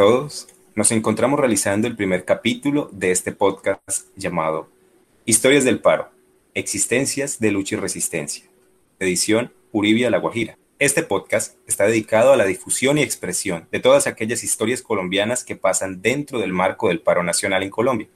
todos. Nos encontramos realizando el primer capítulo de este podcast llamado Historias del Paro, Existencias de Lucha y Resistencia, edición Uribia La Guajira. Este podcast está dedicado a la difusión y expresión de todas aquellas historias colombianas que pasan dentro del marco del paro nacional en Colombia.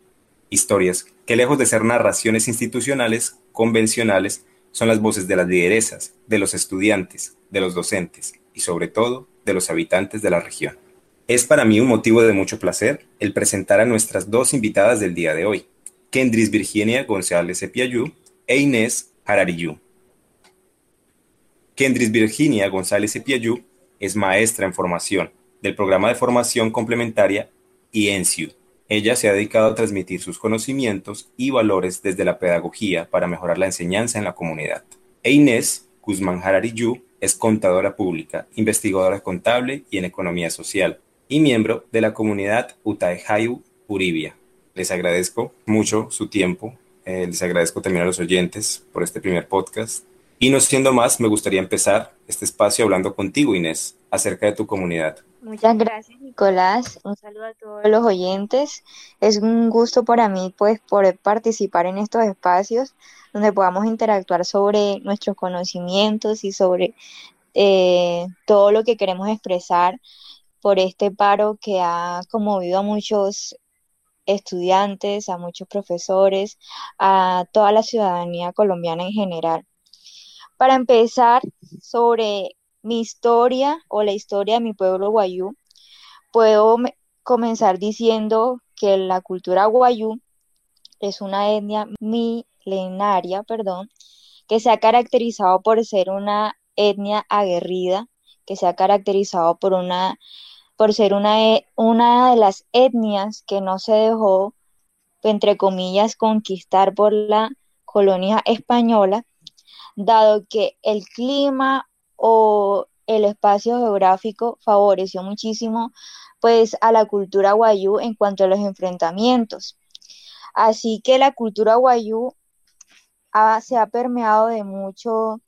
Historias que lejos de ser narraciones institucionales, convencionales, son las voces de las lideresas, de los estudiantes, de los docentes y sobre todo de los habitantes de la región. Es para mí un motivo de mucho placer el presentar a nuestras dos invitadas del día de hoy, Kendris Virginia González Epiayú e Inés Harariyú. Kendris Virginia González Epiayú es maestra en formación del programa de formación complementaria IENSIU. Ella se ha dedicado a transmitir sus conocimientos y valores desde la pedagogía para mejorar la enseñanza en la comunidad. E Inés Guzmán Harariyú es contadora pública, investigadora contable y en economía social, y miembro de la comunidad Utaejayu Uribia. Les agradezco mucho su tiempo, eh, les agradezco también a los oyentes por este primer podcast. Y no siendo más, me gustaría empezar este espacio hablando contigo, Inés, acerca de tu comunidad. Muchas gracias, Nicolás. Un saludo a todos los oyentes. Es un gusto para mí, pues, poder participar en estos espacios donde podamos interactuar sobre nuestros conocimientos y sobre eh, todo lo que queremos expresar por este paro que ha conmovido a muchos estudiantes, a muchos profesores, a toda la ciudadanía colombiana en general. Para empezar, sobre mi historia o la historia de mi pueblo guayú, puedo comenzar diciendo que la cultura guayú es una etnia mi milenaria, perdón, que se ha caracterizado por ser una etnia aguerrida, que se ha caracterizado por una por ser una, e, una de las etnias que no se dejó, entre comillas, conquistar por la colonia española, dado que el clima o el espacio geográfico favoreció muchísimo pues a la cultura guayú en cuanto a los enfrentamientos. Así que la cultura guayú se ha permeado de mucho,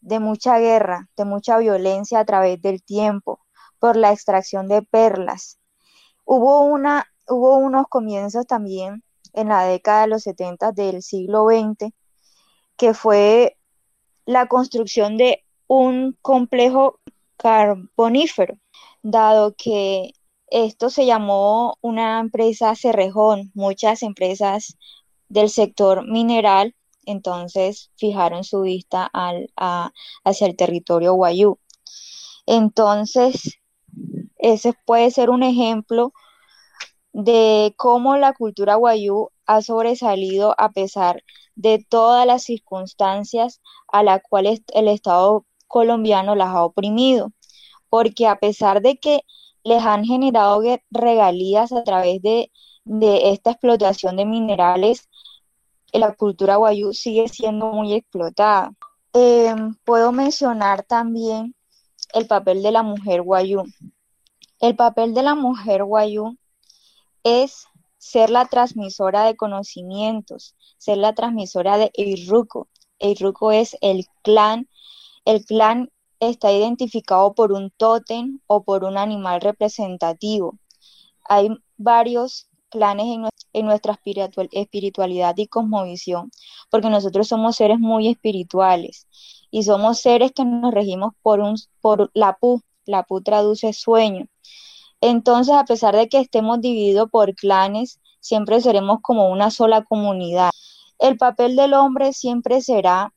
de mucha guerra, de mucha violencia a través del tiempo, por la extracción de perlas. Hubo, una, hubo unos comienzos también en la década de los 70 del siglo XX, que fue la construcción de un complejo carbonífero, dado que esto se llamó una empresa Cerrejón, muchas empresas del sector mineral entonces fijaron su vista al, hacia el territorio guayú. Entonces, ese puede ser un ejemplo de cómo la cultura guayú ha sobresalido a pesar de todas las circunstancias a las cuales el Estado colombiano las ha oprimido, porque a pesar de que les han generado regalías a través de, de esta explotación de minerales, la cultura guayú sigue siendo muy explotada. Em, puedo mencionar también el papel de la mujer guayú. El papel de la mujer guayú es ser la transmisora de conocimientos, ser la transmisora de Eiruco. Eiruco es el clan, el clan está identificado por un tótem o por un animal representativo. Hay varios planes en, nuestra espiritualidad y cosmovisión, porque nosotros somos seres muy espirituales y somos seres que nos regimos por, un, por la PU, la PU traduce sueño. Entonces, a pesar de que estemos divididos por clanes, siempre seremos como una sola comunidad. El papel del hombre siempre será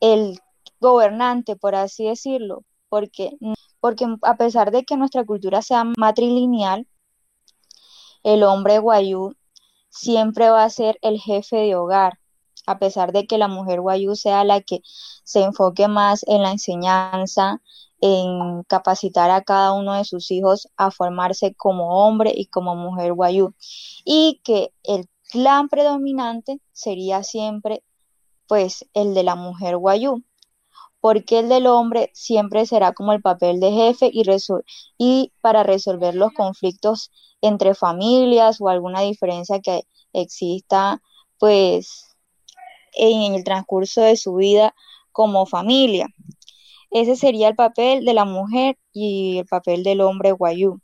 el gobernante, por así decirlo, porque, porque a pesar de que nuestra cultura sea matrilineal, el hombre guayú siempre va a ser el jefe de hogar, a pesar de que la mujer guayú sea la que se enfoque más en la enseñanza, en capacitar a cada uno de sus hijos a formarse como hombre y como mujer guayú. Y que el clan predominante sería siempre pues el de la mujer guayú, porque el del hombre siempre será como el papel de jefe y, y para resolver los conflictos entre familias o alguna diferencia que exista pues en el transcurso de su vida como familia. Ese sería el papel de la mujer y el papel del hombre guayú.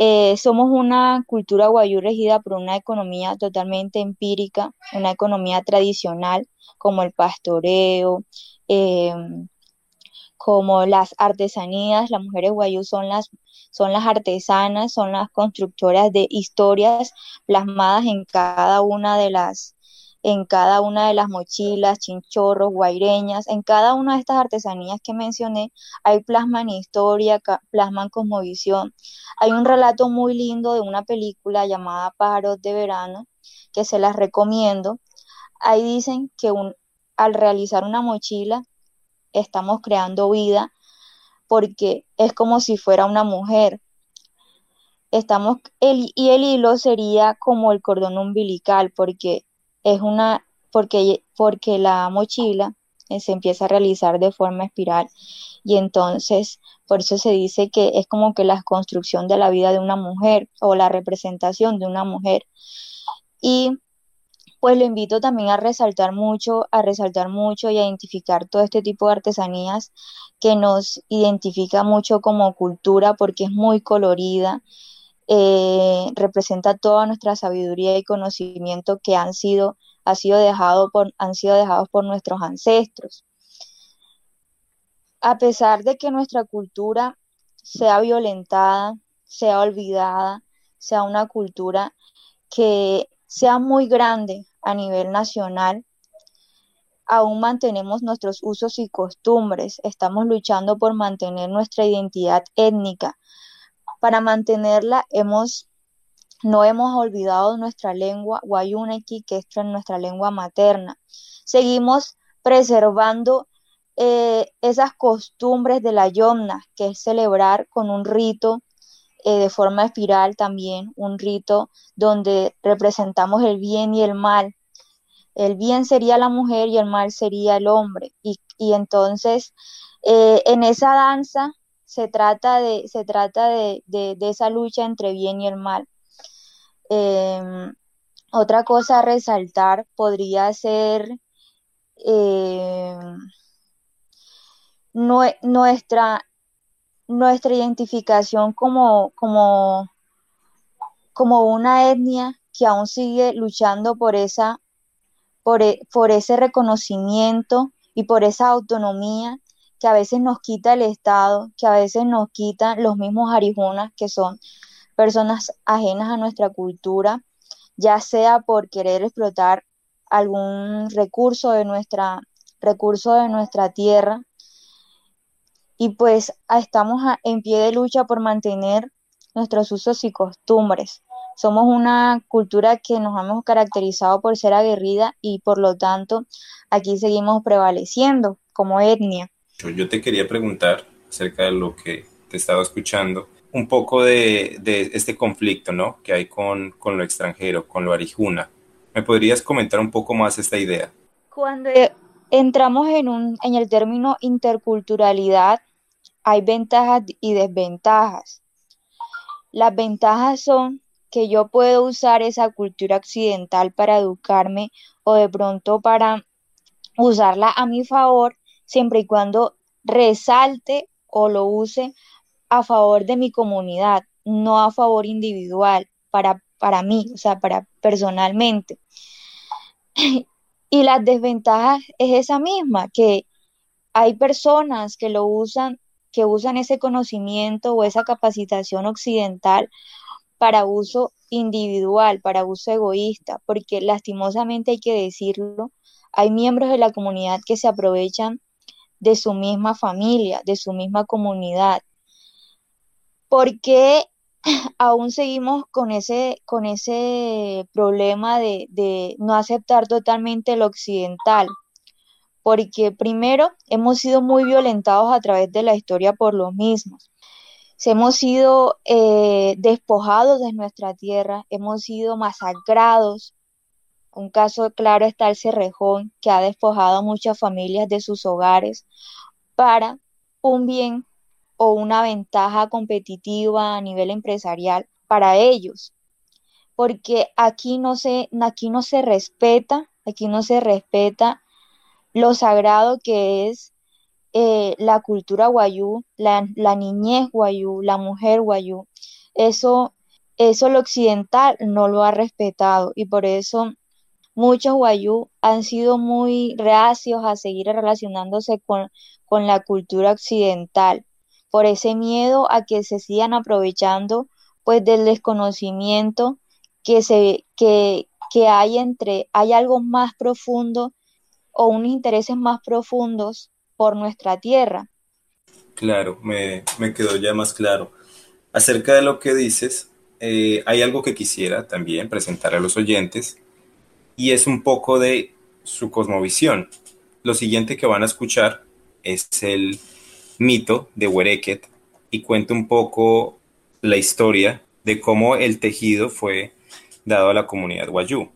Eh, somos una cultura guayú regida por una economía totalmente empírica, una economía tradicional como el pastoreo, em, como las artesanías. Las mujeres guayú son las, son las artesanas, son las constructoras de historias plasmadas en cada una de las en cada una de las mochilas, chinchorros, guaireñas, en cada una de estas artesanías que mencioné, hay plasman historia, plasman cosmovisión. Hay un relato muy lindo de una película llamada Pájaros de Verano, que se las recomiendo. Ahí dicen que al realizar una mochila estamos creando vida porque es como si fuera una mujer. Estamos, el, y el hilo sería como el cordón umbilical, porque es una, porque, porque la mochila eh, se empieza a realizar de forma espiral y entonces por eso se dice que es como que la construcción de la vida de una mujer o la representación de una mujer. Y pues lo invito también a resaltar mucho, a resaltar mucho y a identificar todo este tipo de artesanías que nos identifica mucho como cultura porque es muy colorida, eh, representa toda nuestra sabiduría y conocimiento que han sido, han sido dejados por nuestros ancestros. A pesar de que nuestra cultura sea violentada, sea olvidada, sea una cultura que sea muy grande a nivel nacional, aún mantenemos nuestros usos y costumbres, estamos luchando por mantener nuestra identidad étnica, para mantenerla hemos, no hemos olvidado nuestra lengua guayuneki, que es nuestra lengua materna. Seguimos preservando eh, esas costumbres de la yomna, que es celebrar con un rito eh, de forma espiral también, un rito donde representamos el bien y el mal. El bien sería la mujer y el mal sería el hombre. Y, entonces, eh, en esa danza se trata de, se trata de, esa lucha entre bien y el mal. Em, otra cosa a resaltar podría ser em, nuestra, nuestra identificación como, como, como una etnia que aún sigue luchando por, esa, por, e, por ese reconocimiento y por esa autonomía que a veces nos quita el Estado, que a veces nos quitan los mismos arijunas, que son personas ajenas a nuestra cultura, ya sea por querer explotar algún recurso de nuestra, recurso de nuestra tierra. Y pues estamos en pie de lucha por mantener nuestros usos y costumbres. Somos una cultura que nos hemos caracterizado por ser aguerrida y por lo tanto aquí seguimos prevaleciendo como etnia. Yo te quería preguntar acerca de lo que te estaba escuchando, un poco de, este conflicto ¿no? que hay con, lo extranjero, con lo arijuna. ¿Me podrías comentar un poco más esta idea? Cuando entramos en, un, en el término interculturalidad, hay ventajas y desventajas. Las ventajas son que yo puedo usar esa cultura occidental para educarme o de pronto para usarla a mi favor siempre y cuando resalte o lo use a favor de mi comunidad, no a favor individual, para, para mí, o sea, para personalmente. Y las desventajas es esa misma, que hay personas que lo usan, que usan ese conocimiento o esa capacitación occidental para uso individual, para uso egoísta, porque lastimosamente hay que decirlo, hay miembros de la comunidad que se aprovechan de su misma familia, de su misma comunidad. ¿Por qué aún seguimos con ese, con ese problema de, de no aceptar totalmente lo occidental? Porque primero hemos sido muy violentados a través de la historia por los mismos. Hemos sido eh, despojados de nuestra tierra, hemos sido masacrados, un caso claro está el Cerrejón, que ha despojado a muchas familias de sus hogares para un bien o una ventaja competitiva a nivel empresarial para ellos. Porque aquí no se, aquí no se respeta, aquí no se respeta lo sagrado que es eh, la cultura guayú, la, niñez guayú, la mujer guayú. eso, eso lo occidental no lo ha respetado y por eso muchos guayú han sido muy reacios a seguir relacionándose con, con la cultura occidental, por ese miedo a que se sigan aprovechando pues del desconocimiento que se que, que hay entre hay algo más profundo o unos intereses más profundos por nuestra tierra. Claro, me, quedó ya más claro. Acerca de lo que dices, eh, hay algo que quisiera también presentar a los oyentes y es un poco de su cosmovisión. Lo siguiente que van a escuchar es el mito de Wereket y cuenta un poco la historia de cómo el tejido fue dado a la comunidad Wayú.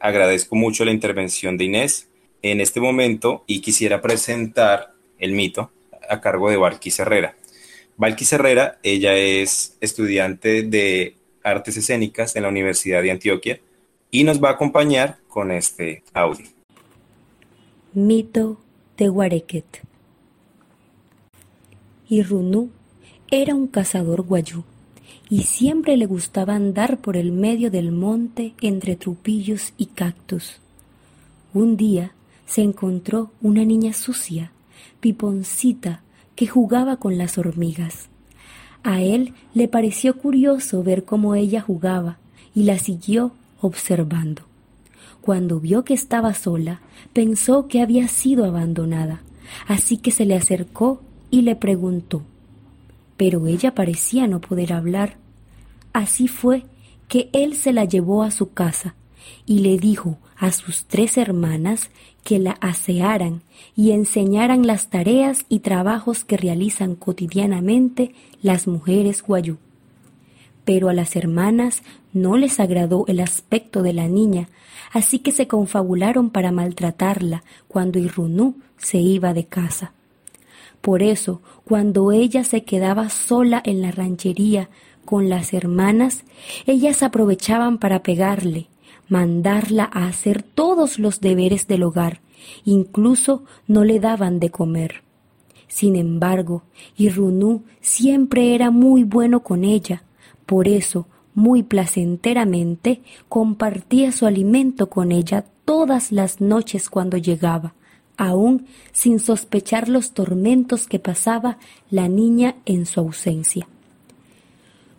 Agradezco mucho la intervención de Inés en este momento y quisiera presentar el mito a cargo de Valquis Herrera. Valquis Herrera, ella es estudiante de artes escénicas en la Universidad de Antioquia y nos va a acompañar con este audio. Mito de Guarequet. Irunú era un cazador guayú y siempre le gustaba andar por el medio del monte entre trupillos y cactus. Un día se encontró una niña sucia, piponcita, que jugaba con las hormigas. A él le pareció curioso ver cómo ella jugaba y la siguió observando. Cuando vio que estaba sola, pensó que había sido abandonada, así que se le acercó y le preguntó. Pero ella parecía no poder hablar. Así fue que él se la llevó a su casa y le dijo a sus tres hermanas que la asearan y enseñaran las tareas y trabajos que realizan cotidianamente las mujeres guayú. Pero a las hermanas no les agradó el aspecto de la niña, así que se confabularon para maltratarla cuando Irunú se iba de casa. Por eso, cuando ella se quedaba sola en la ranchería con las hermanas, ellas aprovechaban para pegarle, mandarla a hacer todos los deberes del hogar, incluso no le daban de comer. Sin embargo, Irunú siempre era muy bueno con ella, por eso, muy placenteramente, compartía su alimento con ella todas las noches cuando llegaba, aún sin sospechar los tormentos que pasaba la niña en su ausencia.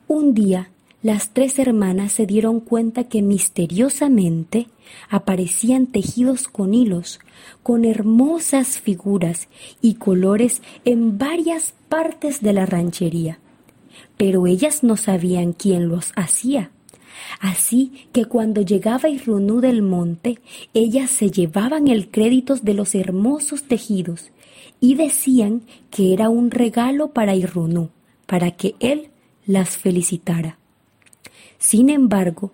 Un día las tres hermanas se dieron cuenta que misteriosamente aparecían tejidos con hilos, con hermosas figuras y colores en varias partes de la ranchería. Pero ellas no sabían quién los hacía. Así que cuando llegaba Irunú del monte, ellas se llevaban el crédito de los hermosos tejidos y decían que era un regalo para Irunú, para que él las felicitara. Sin embargo,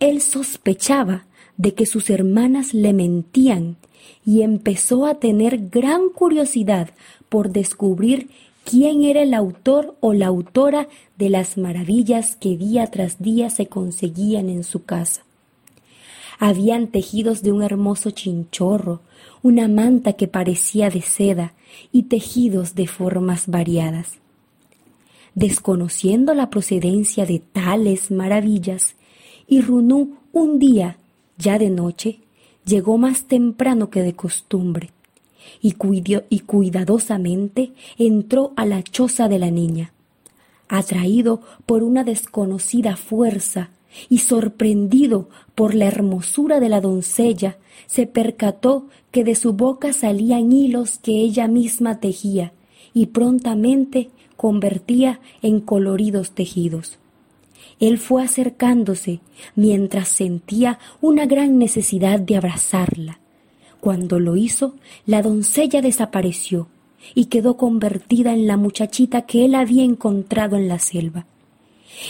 él sospechaba de que sus hermanas le mentían y empezó a tener gran curiosidad por descubrir quién era el autor o la autora de las maravillas que día tras día se conseguían en su casa. Habían tejidos de un hermoso chinchorro, una manta que parecía de seda y tejidos de formas variadas desconociendo la procedencia de tales maravillas, y Runú un día, ya de noche, llegó más temprano que de costumbre, y, y cuidadosamente entró a la choza de la niña. Atraído por una desconocida fuerza y sorprendido por la hermosura de la doncella, se percató que de su boca salían hilos que ella misma tejía, y prontamente convertía en coloridos tejidos. Él fue acercándose mientras sentía una gran necesidad de abrazarla. Cuando lo hizo, la doncella desapareció y quedó convertida en la muchachita que él había encontrado en la selva.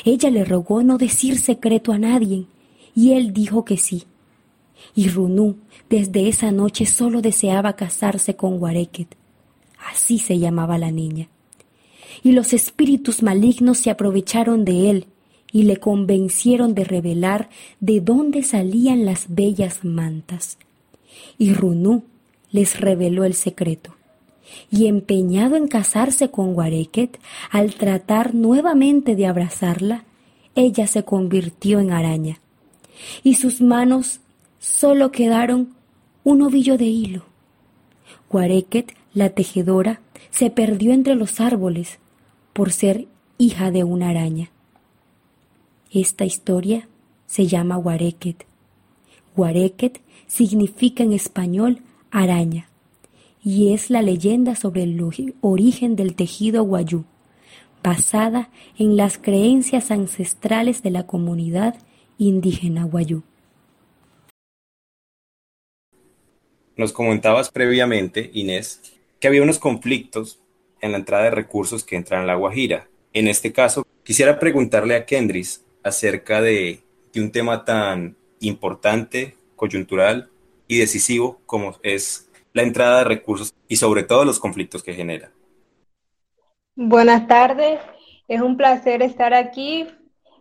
Ella le rogó no decir secreto a nadie, y él dijo que sí. Y Runú desde esa noche solo deseaba casarse con Guarequet. Así se llamaba la niña y los espíritus malignos se aprovecharon de él y le convencieron de revelar de dónde salían las bellas mantas. Y Runú les reveló el secreto. Y empeñado en casarse con Guarequet, al tratar nuevamente de abrazarla, ella se convirtió en araña y sus manos solo quedaron un ovillo de hilo. Guarequet, la tejedora, se perdió entre los árboles por ser hija de una araña. Esta historia se llama Guarequet. Guarequet significa en español araña y es la leyenda sobre el origen del tejido guayú, basada en las creencias ancestrales de la comunidad indígena guayú. Nos comentabas previamente, Inés, que había unos conflictos en la entrada de recursos que entran a La Guajira. En este caso, quisiera preguntarle a Kendris acerca de, de un tema tan importante, coyuntural y decisivo como es la entrada de recursos y sobre todo los conflictos que genera. Buenas tardes, es un placer estar aquí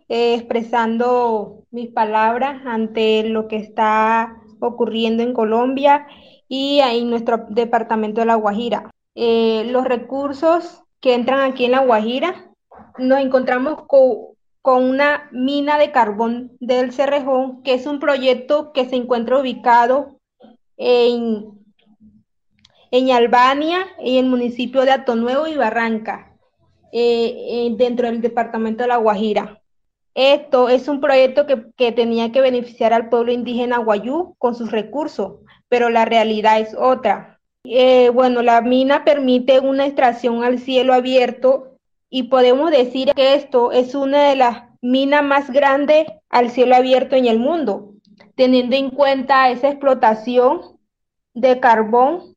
eh, expresando mis palabras ante lo que está ocurriendo en Colombia y en nuestro departamento de La Guajira. Eh, los recursos que entran aquí en La Guajira, nos encontramos con, con una mina de carbón del Cerrejón, que es un proyecto que se encuentra ubicado en, en Albania, en el municipio de Atonuevo y Barranca, eh, dentro del departamento de La Guajira. Esto es un proyecto que, tenía que beneficiar al pueblo indígena guayú con sus recursos, pero la realidad es otra. Eh, bueno, la mina permite una extracción al cielo abierto y podemos decir que esto es una de las minas más grandes al cielo abierto en el mundo, teniendo en cuenta esa explotación de carbón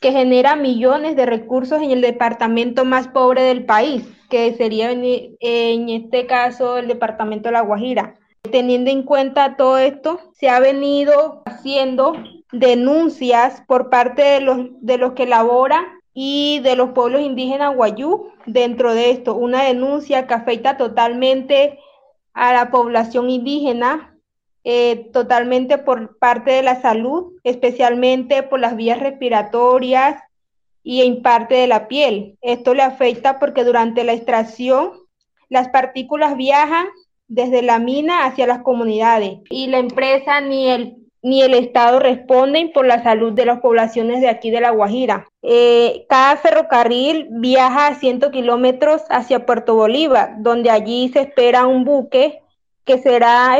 que genera millones de recursos en el departamento más pobre del país que sería en este caso el departamento de La Guajira. Teniendo en cuenta todo esto, se ha venido haciendo denuncias por parte de los, de los que laboran y de los pueblos indígenas guayú dentro de esto. Una denuncia que afecta totalmente a la población indígena, eh, totalmente por parte de la salud, especialmente por las vías respiratorias, y en parte de la piel. Esto le afecta porque durante la extracción las partículas viajan desde la mina hacia las comunidades y la empresa ni el ni el Estado responden por la salud de las poblaciones de aquí de La Guajira. Eh, cada ferrocarril viaja a 100 kilómetros hacia Puerto Bolívar, donde allí se espera un buque que será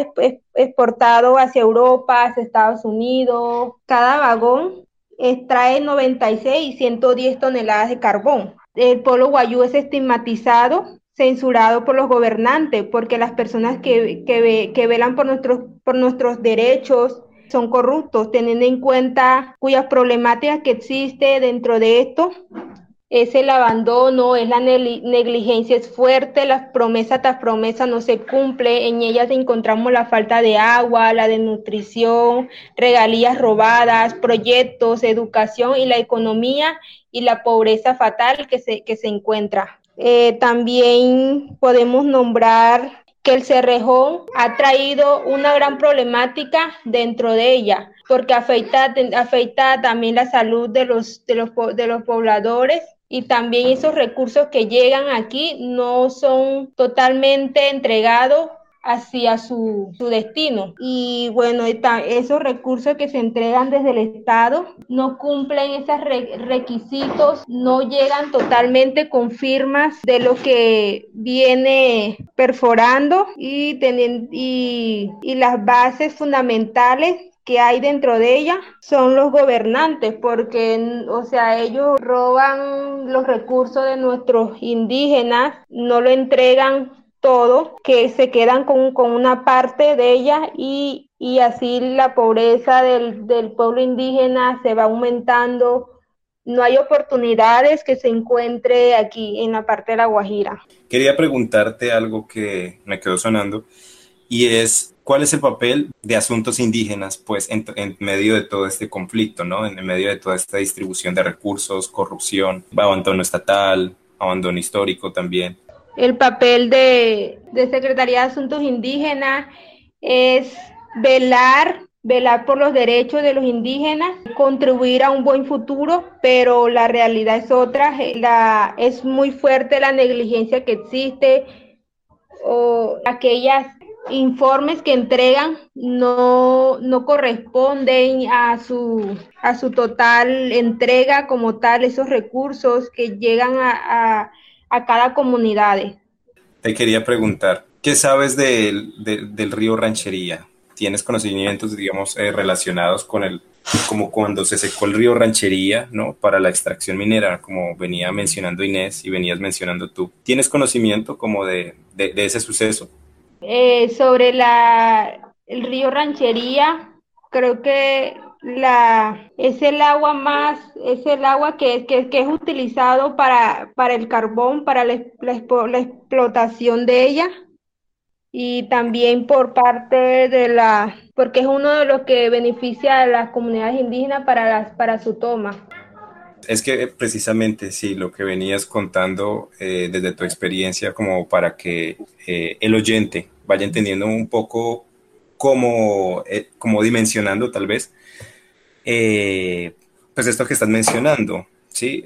exportado hacia Europa, hacia Estados Unidos. Cada vagón extrae 96 y 110 toneladas de carbón. El pueblo guayú es estigmatizado, censurado por los gobernantes, porque las personas que, que, velan por nuestros, por nuestros derechos son corruptos, teniendo en cuenta cuyas problemáticas que existe dentro de esto es el abandono, es la negligencia, es fuerte, las promesas tras promesas no se cumple, en ellas encontramos la falta de agua, la desnutrición, regalías robadas, proyectos, educación y la economía y la pobreza fatal que se, que se encuentra. Eh, también podemos nombrar que el cerrejón ha traído una gran problemática dentro de ella, porque afecta, también la salud de los, de los, de los pobladores y también esos recursos que llegan aquí no son totalmente entregados hacia su, destino. Y bueno, esos recursos que se entregan desde el Estado no cumplen esos requisitos, no llegan totalmente con firmas de lo que viene perforando y, y, y las bases fundamentales que hay dentro de ella son los gobernantes, porque, o sea, ellos roban los recursos de nuestros indígenas, no lo entregan todo, que se quedan con, una parte de ella y, y así la pobreza del, del pueblo indígena se va aumentando no hay oportunidades que se encuentre aquí en la parte de la Guajira. Quería preguntarte algo que me quedó sonando y es cuál es el papel de asuntos indígenas pues en, medio de todo este conflicto, ¿no? En medio de toda esta distribución de recursos, corrupción, abandono estatal, abandono histórico también. El papel de, de Secretaría de Asuntos Indígenas es velar velar por los derechos de los indígenas, contribuir a un buen futuro, pero la realidad es otra, la, es muy fuerte la negligencia que existe, o aquellas informes que entregan no, no corresponden a su, a su total entrega como tal, esos recursos que llegan a, a, cada comunidad. Te quería preguntar, ¿qué sabes del río Ranchería? ¿Tienes conocimientos, digamos, eh, relacionados con el, como cuando se secó el río Ranchería, ¿no? Para la extracción minera, como venía mencionando Inés y venías mencionando tú. ¿Tienes conocimiento como de, de ese suceso? Eh, sobre la, el río Ranchería, creo que la, es el agua más, es el agua que, que, que es utilizado para, para el carbón, para la, la, explotación de ella y también por parte de la, porque es uno de los que beneficia a las comunidades indígenas para, las, para su toma. Es que precisamente sí, lo que venías contando eh, desde tu experiencia como para que eh, el oyente vaya entendiendo un poco cómo, eh, como dimensionando tal vez, pues esto que estás mencionando, ¿sí?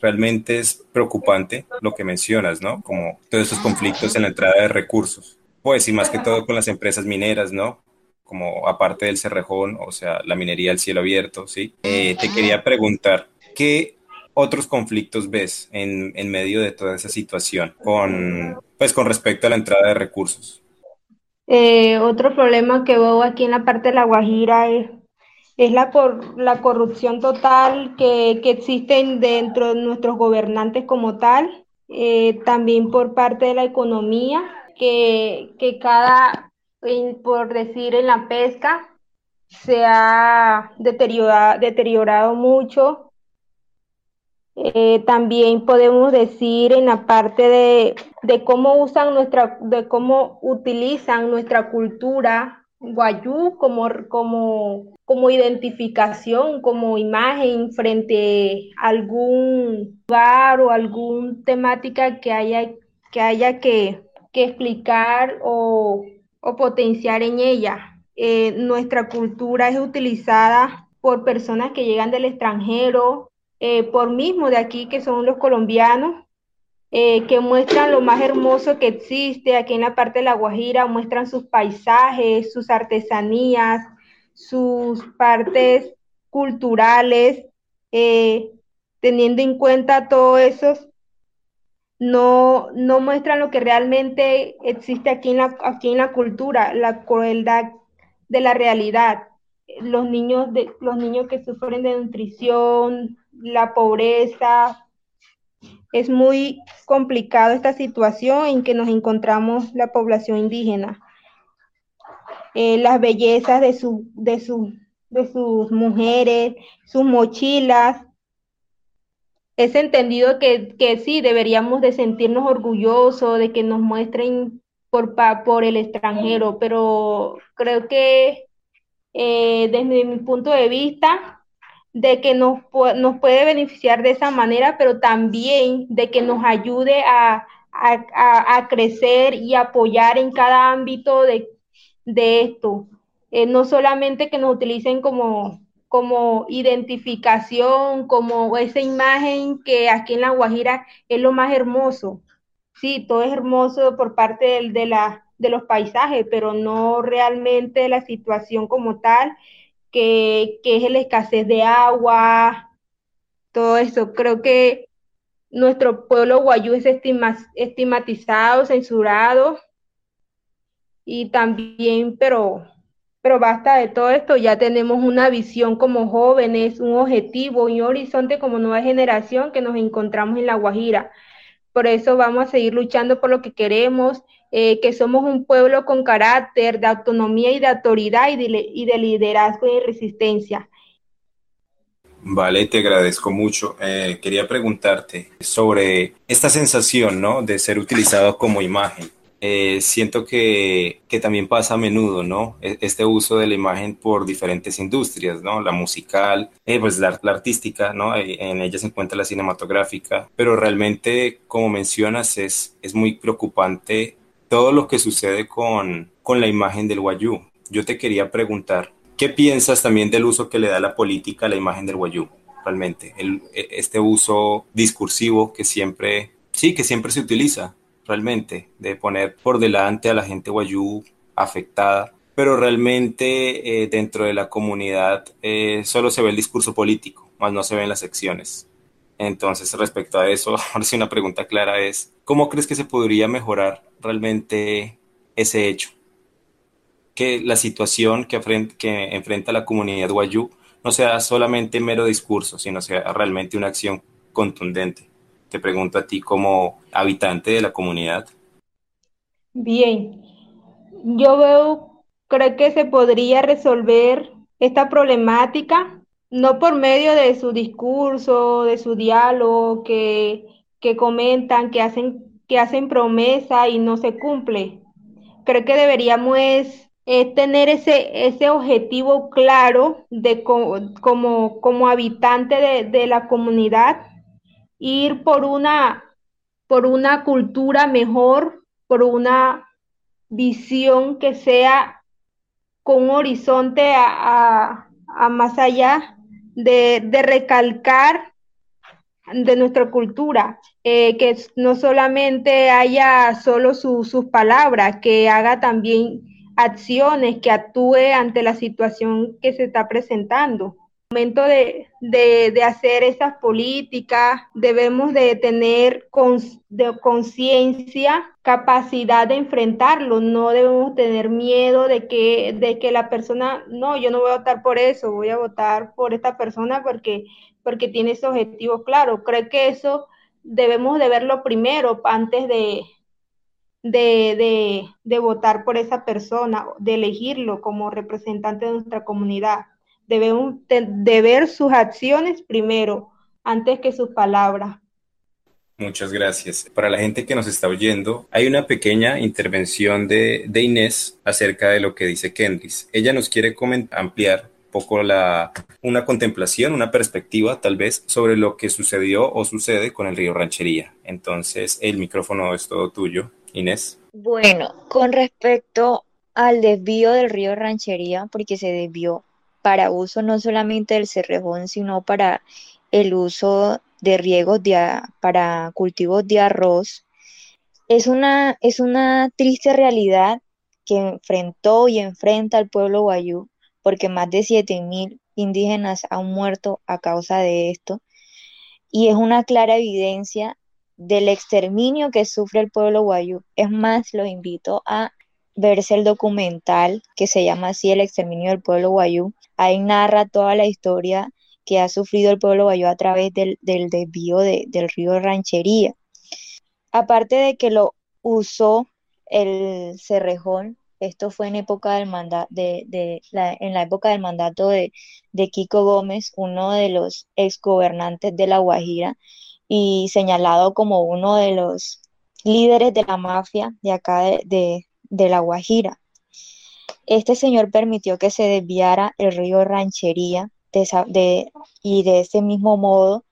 realmente es preocupante lo que mencionas, ¿no? Como todos esos conflictos en la entrada de recursos, pues y más que todo con las empresas mineras, ¿no? Como aparte del cerrejón, o sea, la minería al cielo abierto, ¿sí? te quería preguntar, ¿qué otros conflictos ves en, en, medio de toda esa situación con, pues, con respecto a la entrada de recursos? Eh, otro problema que veo aquí en la parte de La Guajira es, es la, la corrupción total que, que existe dentro de nuestros gobernantes como tal, eh, también por parte de la economía, que, que cada, por decir en la pesca, se ha deteriorado, deteriorado mucho. Eh, también podemos decir en la parte de, de, cómo usan nuestra, de cómo utilizan nuestra cultura guayú como, como, como identificación, como imagen frente a algún lugar o alguna temática que haya que, explicar o, o, potenciar en ella. Eh, nuestra cultura es utilizada por personas que llegan del extranjero, eh, por mismo de aquí, que son los colombianos, eh, que muestran lo más hermoso que existe aquí en la parte de La Guajira, muestran sus paisajes, sus artesanías, sus partes culturales, eh, teniendo en cuenta todo eso, no, no muestran lo que realmente existe aquí en, la, aquí en la cultura, la crueldad de la realidad. Los niños, de, los niños que sufren de nutrición, la pobreza. Es muy complicado esta situación en que nos encontramos la población indígena. Eh, las bellezas de, su, de, de sus mujeres, sus mochilas. Es entendido que, que sí, deberíamos de sentirnos orgullosos de que nos muestren por, por el extranjero, pero creo que eh, desde mi punto de vista, de que nos, nos puede beneficiar de esa manera, pero también de que nos ayude a, crecer y apoyar en cada ámbito de, esto. Eh, no solamente que nos utilicen como, como identificación, como esa imagen que aquí en La Guajira es lo más hermoso. Sí, todo es hermoso por parte de, de, la, de los paisajes, pero no realmente la situación como tal que, es la escasez de agua, todo eso. Creo que nuestro pueblo guayú es estigmatizado, censurado y también, pero, pero basta de todo esto, ya tenemos una visión como jóvenes, un objetivo un horizonte como nueva generación que nos encontramos en La Guajira. Por eso vamos a seguir luchando por lo que queremos, eh, que somos un pueblo con carácter de autonomía y de autoridad y de, liderazgo y resistencia. Vale, te agradezco mucho. Eh, quería preguntarte sobre esta sensación, ¿no? De ser utilizado como imagen. Eh, siento que, que, también pasa a menudo, ¿no? E, este uso de la imagen por diferentes industrias, ¿no? La musical, pues la, la, artística, ¿no? En ella se encuentra la cinematográfica, pero realmente, como mencionas, es, es muy preocupante todo lo que sucede con, con la imagen del Wayuu. Yo te quería preguntar, ¿qué piensas también del uso que le da la política a la imagen del Wayuu? Realmente, el, e, este uso discursivo que siempre, sí, que siempre se utiliza realmente, de poner por delante a la gente guayú afectada, pero realmente eh, dentro de la comunidad eh, solo se ve el discurso político, más no se ven las acciones. Entonces, respecto a eso, ahora sí una pregunta clara es, ¿cómo crees que se podría mejorar realmente ese hecho? Que la situación que, enfrenta la comunidad guayú no sea solamente mero discurso, sino sea realmente una acción contundente. Te pregunto a ti como habitante de la comunidad. Bien, yo veo, creo que se podría resolver esta problemática no por medio de su discurso, de su diálogo, que, que comentan, que hacen, que hacen promesa y no se cumple. Creo que deberíamos tener ese, ese objetivo claro de como, como habitante de, de la comunidad ir por una, por una cultura mejor, por una visión que sea con un horizonte a, más allá de, recalcar de nuestra cultura, eh, que no solamente haya solo sus palabras, que haga también acciones, que actúe ante la situación que se está presentando momento de, de, hacer esas políticas debemos de tener conciencia, capacidad de enfrentarlo, no debemos tener miedo de que, de que la persona, no, yo no voy a votar por eso, voy a votar por esta persona porque, porque tiene ese objetivo claro. Creo que eso debemos de verlo primero antes de, de, de, de votar por esa persona, de elegirlo como representante de nuestra comunidad debemos de ver sus acciones primero, antes que sus palabras. Muchas gracias. Para la gente que nos está oyendo, hay una pequeña intervención de, de Inés acerca de lo que dice Kendris. Ella nos quiere ampliar un poco la, una contemplación, una perspectiva tal vez sobre lo que sucedió o sucede con el río Ranchería. Entonces, el micrófono es todo tuyo, Inés. Bueno, con respecto al desvío del río Ranchería, porque se desvió para uso no solamente del cerrejón, sino para el uso de riegos para cultivos de arroz. Es una, es una triste realidad que enfrentó y enfrenta al pueblo guayú, porque más de 7.000 indígenas han muerto a causa de esto. Y es una clara evidencia del exterminio que sufre el pueblo guayú. Es más, los invito a verse el documental que se llama así El exterminio del pueblo guayú. Ahí narra toda la historia que ha sufrido el pueblo guayú a través del, desvío del río Ranchería. Aparte de que lo usó el Cerrejón, esto fue en época del mandato de, la, en la época del mandato de, Kiko Gómez, uno de los exgobernantes de La Guajira y señalado como uno de los líderes de la mafia de acá de, de La Guajira. Este señor permitió que se desviara el río Ranchería y de ese mismo modo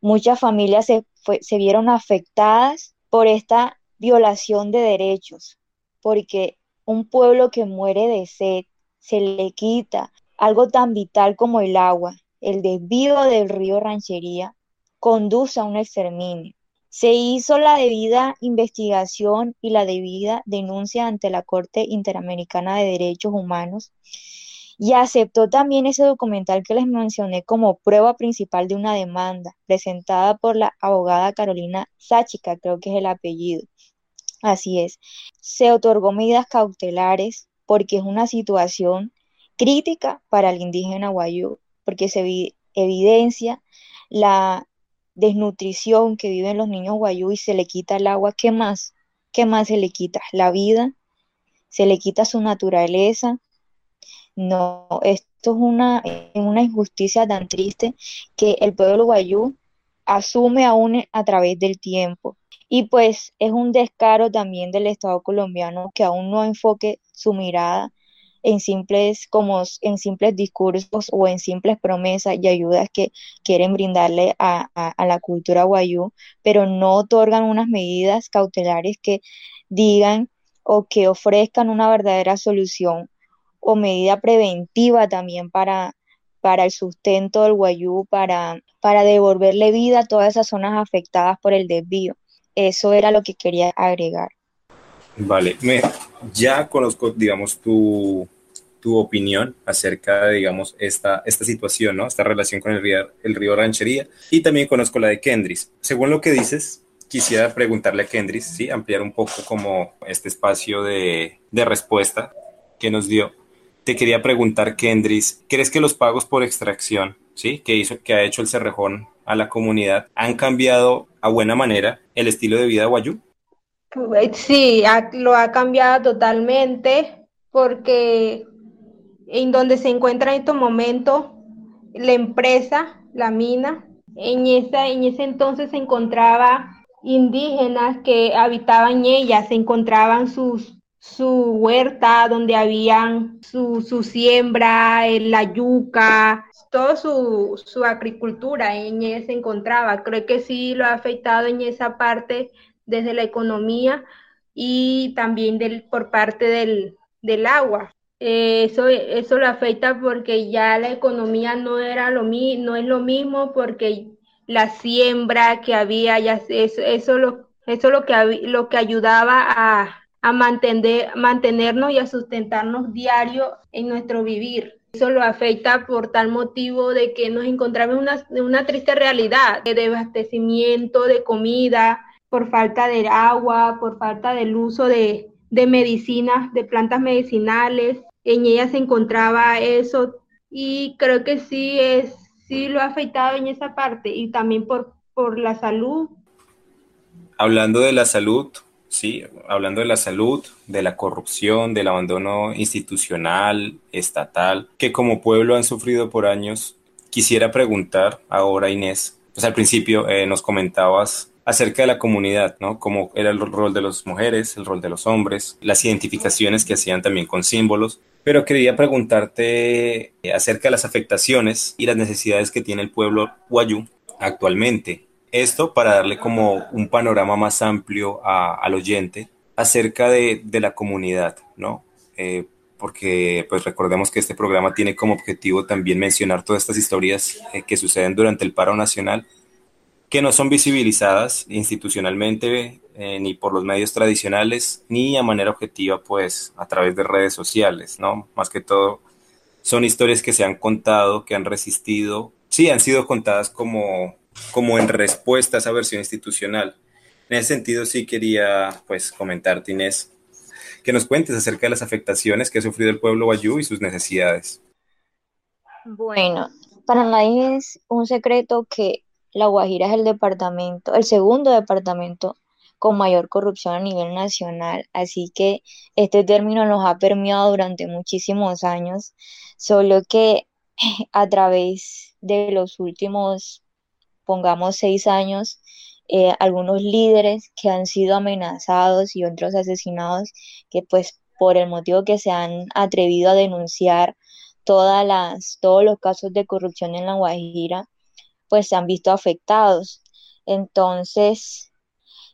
muchas familias se, se vieron afectadas por esta violación de derechos, porque un pueblo que muere de sed se le quita algo tan vital como el agua, el desvío del río Ranchería conduce a un exterminio. Se hizo la debida investigación y la debida denuncia ante la Corte Interamericana de Derechos Humanos y aceptó también ese documental que les mencioné como prueba principal de una demanda presentada por la abogada Carolina Sáchica, creo que es el apellido. Así es. Se otorgó medidas cautelares porque es una situación crítica para el indígena guayú, porque se evidencia la desnutrición que viven los niños guayú y se le quita el agua, ¿qué más? ¿Qué más se le quita? La vida, se le quita su naturaleza. No, esto es una, una injusticia tan triste que el pueblo guayú asume aún a través del tiempo. Y pues es un descaro también del Estado colombiano que aún no enfoque su mirada en simples, como en simples discursos o en simples promesas y ayudas que quieren brindarle a, la cultura guayú, pero no otorgan unas medidas cautelares que digan o que ofrezcan una verdadera solución o medida preventiva también para, para el sustento del guayú, para, para devolverle vida a todas esas zonas afectadas por el desvío. eso era lo que quería agregar. Vale, ya conozco, digamos, tu, tu opinión acerca de, digamos, esta, esta situación, ¿no? Esta relación con el río, el río Ranchería y también conozco la de Kendris. Según lo que dices, quisiera preguntarle a Kendris, ¿sí? Ampliar un poco como este espacio de, de respuesta que nos dio. Te quería preguntar, Kendris, ¿crees que los pagos por extracción, ¿sí? Que, hizo, que ha hecho el Cerrejón a la comunidad han cambiado a buena manera el estilo de vida guayú? Pues sí, lo ha cambiado totalmente porque en donde se encuentra en estos momentos la empresa, la mina, en, esa, en ese entonces se encontraba indígenas que habitaban ella, se encontraban su huerta donde habían su, su siembra, la yuca, toda su, su agricultura en ella se encontraba. Creo que sí lo ha afectado en esa parte desde la economía y también del, por parte del, del agua. Eh, eso, eso lo afecta porque ya la economía no era lo no es lo mismo porque la siembra que había, ya eso, eso, lo, eso lo, que, lo que ayudaba a, a mantener, mantenernos y a sustentarnos diario en nuestro vivir. Eso lo afecta por tal motivo de que nos encontramos en una, una triste realidad de abastecimiento de comida, por falta de agua, por falta del uso de, de medicinas, de plantas medicinales. En ella se encontraba eso y creo que sí es sí lo ha afectado en esa parte y también por, por la salud. Hablando de la salud, sí, hablando de la salud, de la corrupción, del abandono institucional, estatal, que como pueblo han sufrido por años, quisiera preguntar ahora, Inés, pues al principio eh, nos comentabas acerca de la comunidad, ¿no? Cómo era el rol de las mujeres, el rol de los hombres, las identificaciones que hacían también con símbolos. Pero quería preguntarte eh, acerca de las afectaciones y las necesidades que tiene el pueblo guayú actualmente. Esto para darle como un panorama más amplio al oyente acerca de, la comunidad, ¿no? Eh, porque pues recordemos que este programa tiene como objetivo también mencionar todas estas historias eh, que suceden durante el paro nacional que no son visibilizadas institucionalmente eh, ni por los medios tradicionales ni a manera objetiva pues a través de redes sociales, ¿no? Más que todo son historias que se han contado, que han resistido, sí, han sido contadas como, como en respuesta a esa versión institucional. En ese sentido sí quería pues comentarte Inés, que nos cuentes acerca de las afectaciones que ha sufrido el pueblo guayú y sus necesidades. Bueno, para nadie es un secreto que la Guajira es el departamento, el segundo departamento con mayor corrupción a nivel nacional, así que este término nos ha permeado durante muchísimos años, solo que a través de los últimos, pongamos, seis años, eh, algunos líderes que han sido amenazados y otros asesinados, que pues por el motivo que se han atrevido a denunciar todas las, todos los casos de corrupción en la Guajira, pues se han visto afectados. Entonces,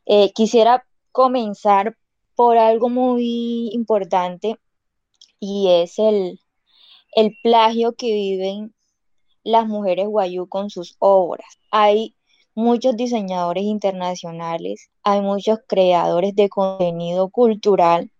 eh, quisiera comenzar por algo muy importante y es el, el plagio que viven las mujeres guayú con sus obras. Hay muchos diseñadores internacionales, hay muchos creadores de contenido cultural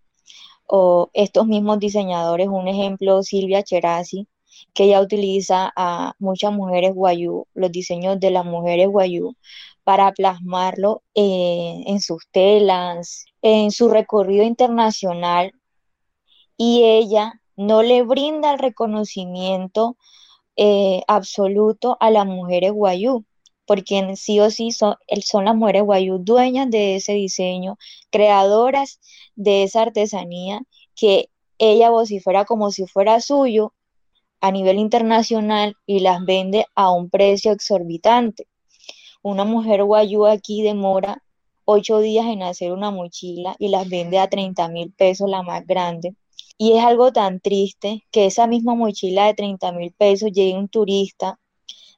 o estos mismos diseñadores, un ejemplo Silvia Cherasi, que ella utiliza a muchas mujeres guayú, los diseños de las mujeres guayú, para plasmarlo eh, en sus telas, en su recorrido internacional, y ella no le brinda el reconocimiento eh, absoluto a las mujeres guayú, porque sí o sí son, son las mujeres guayú dueñas de ese diseño, creadoras de esa artesanía que ella vocifera como si fuera suyo a nivel internacional y las vende a un precio exorbitante. Una mujer guayú aquí demora ocho días en hacer una mochila y las vende a 30 mil pesos la más grande. Y es algo tan triste que esa misma mochila de 30 mil pesos llegue un turista,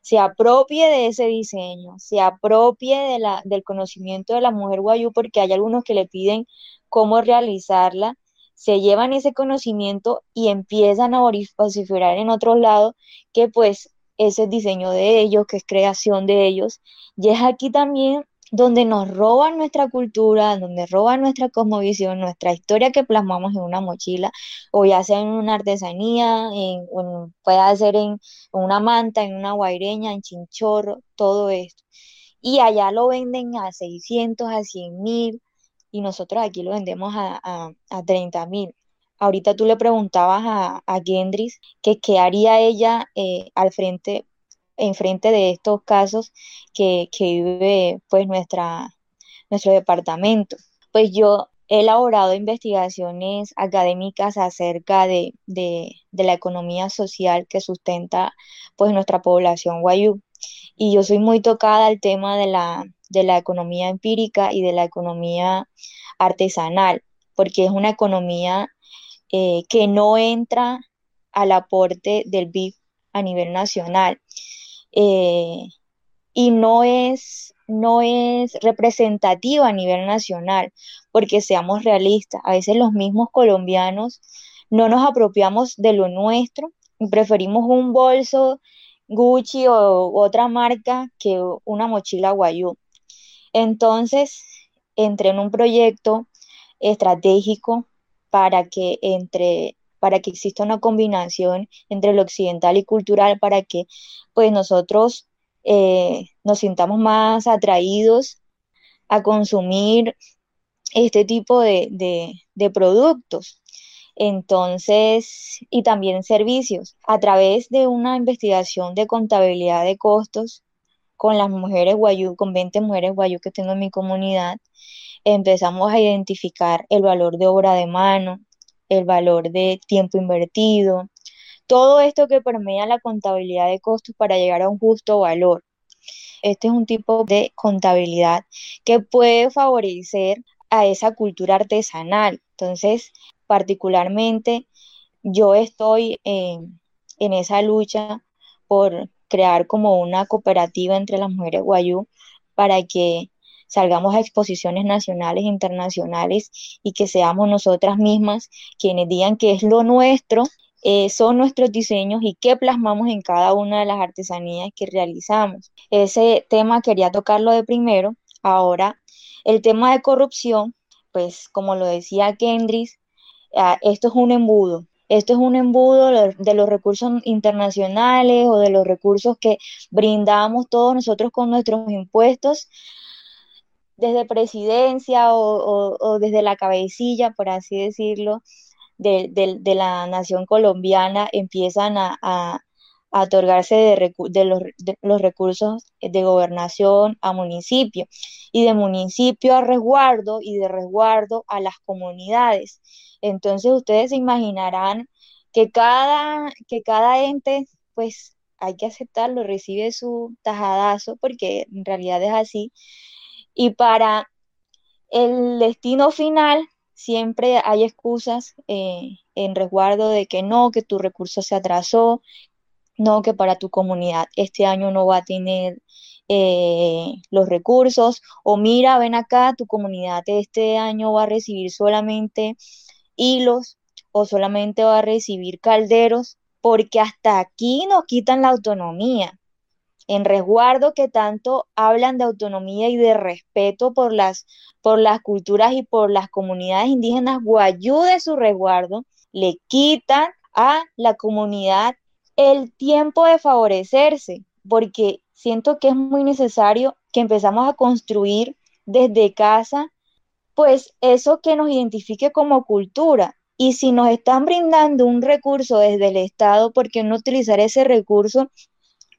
se apropie de ese diseño, se apropie de la, del conocimiento de la mujer guayú, porque hay algunos que le piden cómo realizarla se llevan ese conocimiento y empiezan a vociferar en otros lados que pues ese es diseño de ellos, que es creación de ellos. Y es aquí también donde nos roban nuestra cultura, donde roban nuestra cosmovisión, nuestra historia que plasmamos en una mochila, o ya sea en una artesanía, en, puede ser en una manta, en una guaireña, en chinchorro, todo esto. Y allá lo venden a 600, a 100 mil, y nosotros aquí lo vendemos a, a, 30 mil. Ahorita tú le preguntabas a, a Gendris que qué haría ella eh, al frente enfrente de estos casos que, vive pues nuestra, nuestro departamento. Pues yo he elaborado investigaciones académicas acerca de, la economía social que sustenta pues nuestra población guayú. Y yo soy muy tocada al tema de la, de la economía empírica y de la economía artesanal, porque es una economía eh, que no entra al aporte del BIF a nivel nacional, eh, y no es, no es representativa a nivel nacional, porque seamos realistas, a veces los mismos colombianos no nos apropiamos de lo nuestro y preferimos un bolso Gucci o otra marca que una mochila Guayú. Entonces, entré en un proyecto estratégico para que entre para que exista una combinación entre lo occidental y cultural, para que pues nosotros eh, nos sintamos más atraídos a consumir este tipo de, de productos. Entonces, y también servicios. A través de una investigación de contabilidad de costos con las mujeres guayú, con 20 mujeres guayú que tengo en mi comunidad, empezamos a identificar el valor de obra de mano, el valor de tiempo invertido, todo esto que permea la contabilidad de costos para llegar a un justo valor. Este es un tipo de contabilidad que puede favorecer a esa cultura artesanal. Entonces, particularmente, yo estoy en, en esa lucha por crear como una cooperativa entre las mujeres guayú para que salgamos a exposiciones nacionales e internacionales y que seamos nosotras mismas quienes digan que es lo nuestro, eh, son nuestros diseños y qué plasmamos en cada una de las artesanías que realizamos. Ese tema quería tocarlo de primero. Ahora, el tema de corrupción, pues como lo decía Kendris, ah, esto es un embudo. Esto es un embudo de los recursos internacionales o de los recursos que brindamos todos nosotros con nuestros impuestos desde presidencia o, desde la cabecilla, por así decirlo, de, la nación colombiana empiezan a, otorgarse de, los, recursos de gobernación a municipio y de municipio a resguardo y de resguardo a las comunidades. Entonces ustedes se imaginarán que cada, que cada ente, pues hay que aceptarlo, recibe su tajadazo porque en realidad es así. Y para el destino final siempre hay excusas eh, en resguardo de que no, que tu recurso se atrasó, no, que para tu comunidad este año no va a tener eh, los recursos, o mira, ven acá, tu comunidad este año va a recibir solamente hilos o solamente va a recibir calderos, porque hasta aquí nos quitan la autonomía. En resguardo que tanto hablan de autonomía y de respeto por las, por las culturas y por las comunidades indígenas guayú de su resguardo, le quitan a la comunidad el tiempo de favorecerse, porque siento que es muy necesario que empezamos a construir desde casa, pues eso que nos identifique como cultura. Y si nos están brindando un recurso desde el Estado, ¿por qué no utilizar ese recurso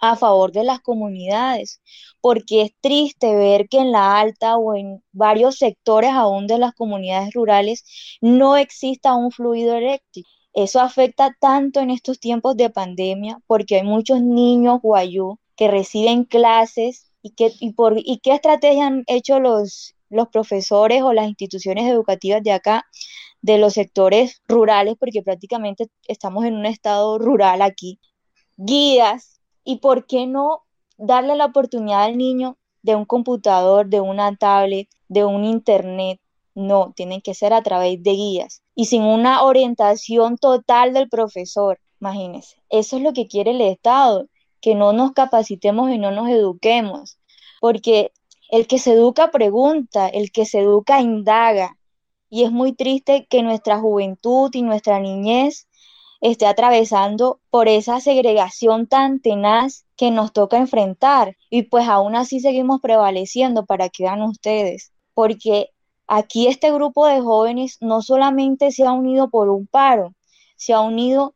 a favor de las comunidades, porque es triste ver que en la alta o en varios sectores aún de las comunidades rurales no exista un fluido eléctrico. Eso afecta tanto en estos tiempos de pandemia porque hay muchos niños guayú que reciben clases y, que, y, por, y qué estrategia han hecho los, los profesores o las instituciones educativas de acá, de los sectores rurales, porque prácticamente estamos en un estado rural aquí. Guías ¿Y por qué no darle la oportunidad al niño de un computador, de una tablet, de un internet? No, tienen que ser a través de guías y sin una orientación total del profesor. Imagínense, eso es lo que quiere el Estado, que no nos capacitemos y no nos eduquemos, porque El que se educa pregunta, el que se educa indaga. Y es muy triste que nuestra juventud y nuestra niñez esté atravesando por esa segregación tan tenaz que nos toca enfrentar. Y pues aún así seguimos prevaleciendo para que vean ustedes, porque aquí este grupo de jóvenes no solamente se ha unido por un paro, se ha unido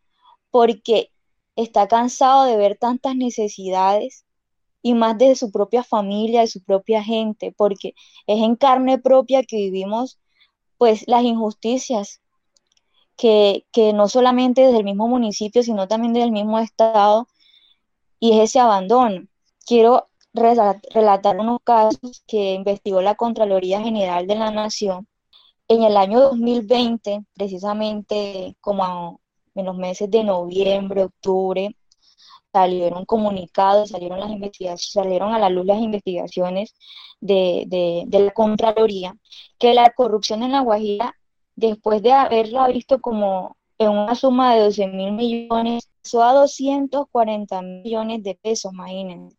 porque está cansado de ver tantas necesidades y más de su propia familia, de su propia gente, porque es en carne propia que vivimos pues las injusticias que, no solamente desde el mismo municipio, sino también desde el mismo estado, y es ese abandono. Quiero relatar unos casos que investigó la Contraloría General de la Nación. En el año 2020, precisamente como en los meses de noviembre, octubre, salieron comunicados, salieron las investigaciones, salieron a la luz las investigaciones de, de, la Contraloría, que la corrupción en La Guajira después de haberla visto como en una suma de 12 mil millones, pasó a 240 millones de pesos, imagínense.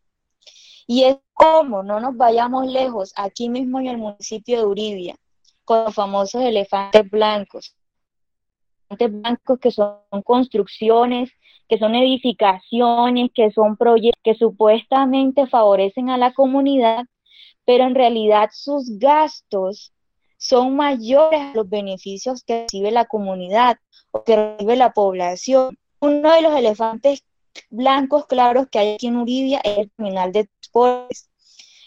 Y es como, no nos vayamos lejos, aquí mismo en el municipio de Uribia, con los famosos elefantes blancos. Elefantes blancos que son construcciones, que son edificaciones, que son proyectos que supuestamente favorecen a la comunidad, pero en realidad sus gastos son mayores a los beneficios que recibe la comunidad o que recibe la población. Uno de los elefantes blancos claros que hay aquí en Uribia es el terminal de transportes.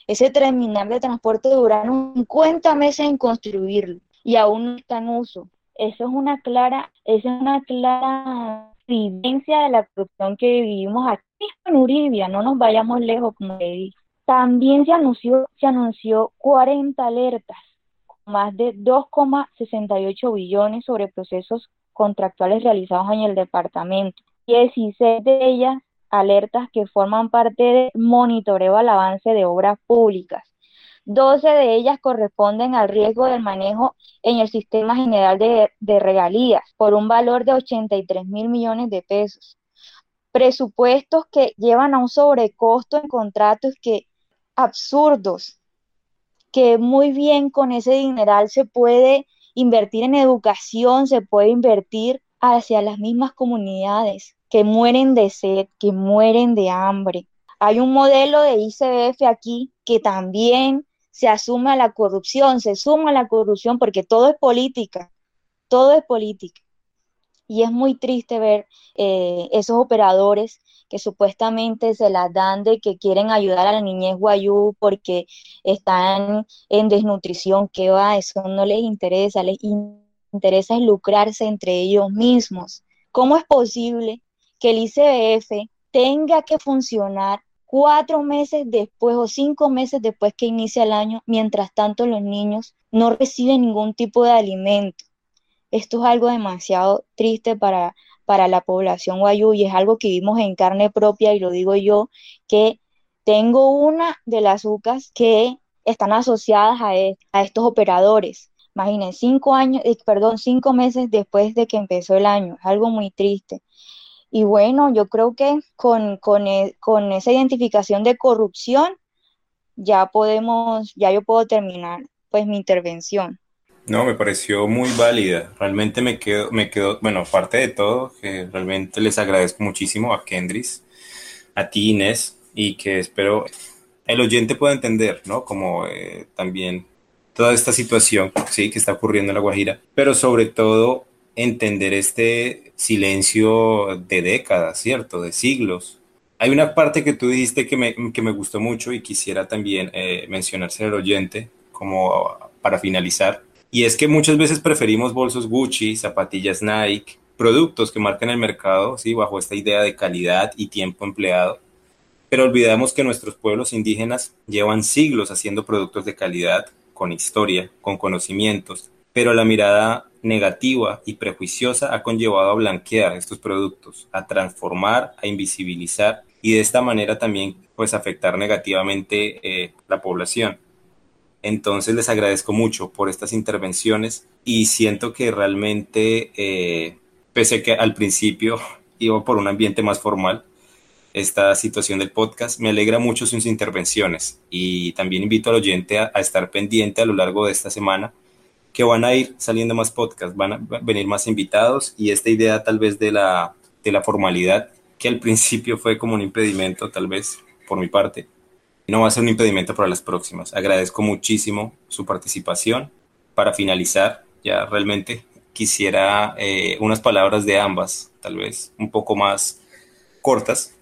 Ese terminal de transporte duraron 50 meses en construirlo y aún no está en uso. Eso es una clara, es una clara evidencia de la corrupción que vivimos aquí en Uribia, no nos vayamos lejos, como le dije. También se anunció, se anunció 40 alertas más de 2,68 billones sobre procesos contractuales realizados en el departamento. 16 de ellas alertas que forman parte del monitoreo al avance de obras públicas. 12 de ellas corresponden al riesgo del manejo en el sistema general de, regalías por un valor de 83 mil millones de pesos. Presupuestos que llevan a un sobrecosto en contratos que absurdos, que muy bien con ese dineral se puede invertir en educación, se puede invertir hacia las mismas comunidades que mueren de sed, que mueren de hambre. Hay un modelo de ICBF aquí que también se asume a la corrupción, se suma a la corrupción porque todo es política, todo es política. Y es muy triste ver eh, esos operadores que supuestamente se las dan de que quieren ayudar a la niñez guayú porque están en desnutrición, que va, eso no les interesa, les interesa lucrarse entre ellos mismos. ¿Cómo es posible que el ICBF tenga que funcionar cuatro meses después o cinco meses después que inicia el año, mientras tanto los niños no reciben ningún tipo de alimento? Esto es algo demasiado triste para para la población guayú y es algo que vimos en carne propia y lo digo yo, que tengo una de las UCAS que están asociadas a, e, estos operadores. Imaginen, cinco años, eh, perdón, cinco meses después de que empezó el año, es algo muy triste. Y bueno, yo creo que con, con, e, con esa identificación de corrupción ya podemos, ya yo puedo terminar pues mi intervención. No, me pareció muy válida. Realmente me quedo, me quedo, bueno, aparte de todo, que realmente les agradezco muchísimo a Kendris, a ti Inés, y que espero el oyente pueda entender, ¿no? Como eh, también toda esta situación, sí, que está ocurriendo en La Guajira, pero sobre todo entender este silencio de décadas, ¿cierto? De siglos. Hay una parte que tú dijiste que me, que me gustó mucho y quisiera también eh, mencionarse al oyente como para finalizar y es que muchas veces preferimos bolsos Gucci, zapatillas Nike, productos que marcan el mercado, ¿sí? bajo esta idea de calidad y tiempo empleado. Pero olvidamos que nuestros pueblos indígenas llevan siglos haciendo productos de calidad, con historia, con conocimientos, pero la mirada negativa y prejuiciosa ha conllevado a blanquear estos productos, a transformar, a invisibilizar y de esta manera también pues afectar negativamente eh, la población. Entonces les agradezco mucho por estas intervenciones y siento que realmente, eh, pese a que al principio iba por un ambiente más formal, esta situación del podcast. Me alegra mucho sus intervenciones y también invito al oyente a, estar pendiente a lo largo de esta semana que van a ir saliendo más podcasts, van a venir más invitados y esta idea tal vez de la, de la formalidad, que al principio fue como un impedimento tal vez por mi parte, no va a ser un impedimento para las próximas. Agradezco muchísimo su participación. Para finalizar, ya realmente quisiera eh, unas palabras de ambas, tal vez un poco más cortas,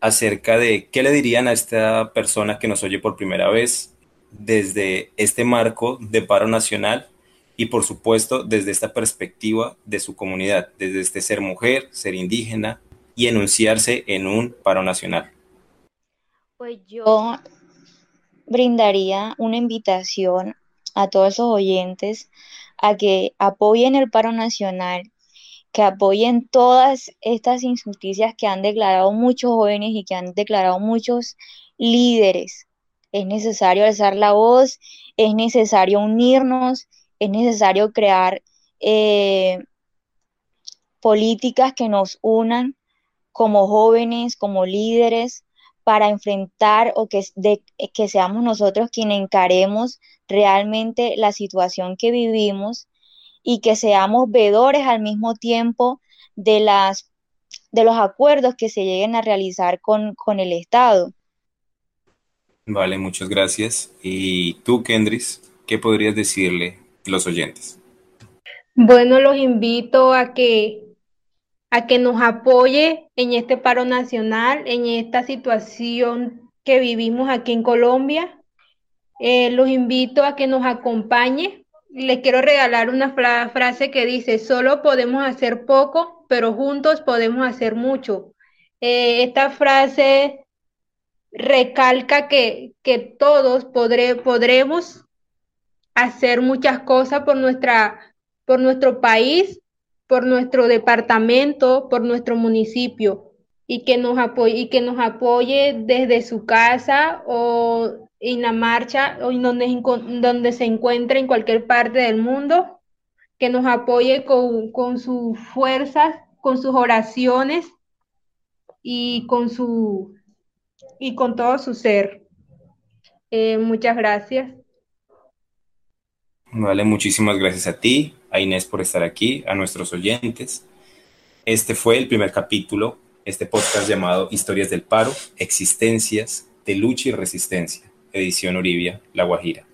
acerca de qué le dirían a esta persona que nos oye por primera vez desde este marco de paro nacional y por supuesto desde esta perspectiva de su comunidad, desde este ser mujer, ser indígena y enunciarse en un paro nacional. Pues yo brindaría una invitación a todos los oyentes a que apoyen el paro nacional, que apoyen todas estas injusticias que han declarado muchos jóvenes y que han declarado muchos líderes. Es necesario alzar la voz, es necesario unirnos, es necesario crear eh, políticas que nos unan como jóvenes, como líderes, para enfrentar o que, que seamos nosotros quienes encaremos realmente la situación que vivimos y que seamos vedores al mismo tiempo de, las, de los acuerdos que se lleguen a realizar con, con el Estado. Vale, muchas gracias. ¿Y tú, Kendris, qué podrías decirle los oyentes? Bueno, los invito a que a que nos apoye en este paro nacional, en esta situación que vivimos aquí en Colombia. Eh, los invito a que nos acompañe. Les quiero regalar una frase que dice, solo podemos hacer poco, pero juntos podemos hacer mucho. Eh, esta frase recalca que, que todos podremos hacer muchas cosas por, nuestra, por nuestro país, por nuestro departamento, por nuestro municipio y que nos apoye, y que nos apoye desde su casa o en la marcha o en donde, se encuentre en cualquier parte del mundo, que nos apoye con, sus fuerzas, con sus oraciones y con su y con todo su ser. Eh, muchas gracias. Vale, muchísimas gracias a ti, a Inés por estar aquí, a nuestros oyentes. Este fue el primer capítulo, este podcast llamado Historias del Paro, Existencias de Lucha y Resistencia, edición Oribia, La Guajira.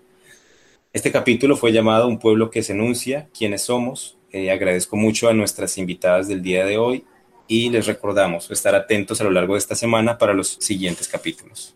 Este capítulo fue llamado Un pueblo que se enuncia, quiénes somos. Eh, agradezco mucho a nuestras invitadas del día de hoy y les recordamos estar atentos a lo largo de esta semana para los siguientes capítulos.